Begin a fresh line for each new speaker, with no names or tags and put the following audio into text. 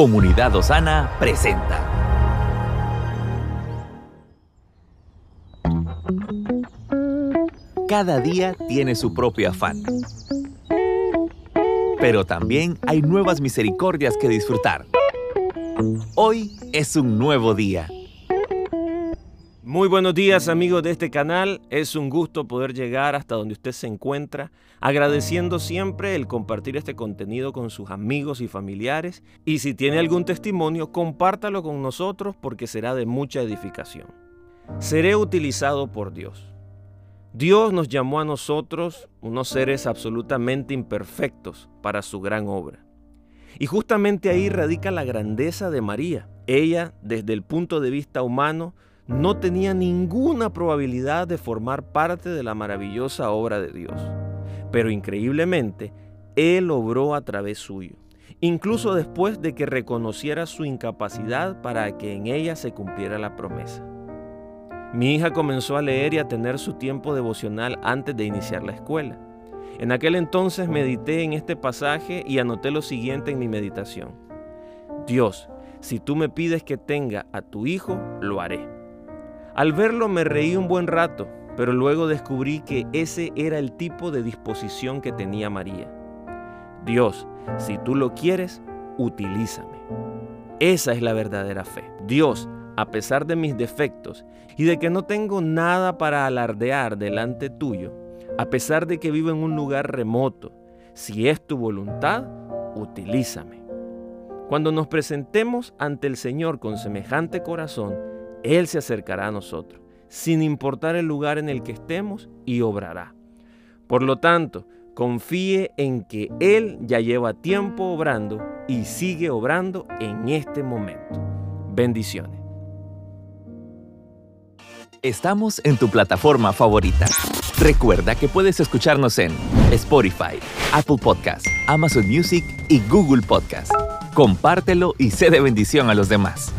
Comunidad Osana presenta. Cada día tiene su propio afán. Pero también hay nuevas misericordias que disfrutar. Hoy es un nuevo día.
Muy buenos días amigos de este canal, es un gusto poder llegar hasta donde usted se encuentra, agradeciendo siempre el compartir este contenido con sus amigos y familiares y si tiene algún testimonio, compártalo con nosotros porque será de mucha edificación. Seré utilizado por Dios. Dios nos llamó a nosotros, unos seres absolutamente imperfectos, para su gran obra. Y justamente ahí radica la grandeza de María. Ella, desde el punto de vista humano, no tenía ninguna probabilidad de formar parte de la maravillosa obra de Dios. Pero increíblemente, Él obró a través suyo, incluso después de que reconociera su incapacidad para que en ella se cumpliera la promesa. Mi hija comenzó a leer y a tener su tiempo devocional antes de iniciar la escuela. En aquel entonces medité en este pasaje y anoté lo siguiente en mi meditación. Dios, si tú me pides que tenga a tu hijo, lo haré. Al verlo me reí un buen rato, pero luego descubrí que ese era el tipo de disposición que tenía María. Dios, si tú lo quieres, utilízame. Esa es la verdadera fe. Dios, a pesar de mis defectos y de que no tengo nada para alardear delante tuyo, a pesar de que vivo en un lugar remoto, si es tu voluntad, utilízame. Cuando nos presentemos ante el Señor con semejante corazón, él se acercará a nosotros, sin importar el lugar en el que estemos, y obrará. Por lo tanto, confíe en que Él ya lleva tiempo obrando y sigue obrando en este momento. Bendiciones.
Estamos en tu plataforma favorita. Recuerda que puedes escucharnos en Spotify, Apple Podcast, Amazon Music y Google Podcast. Compártelo y sé de bendición a los demás.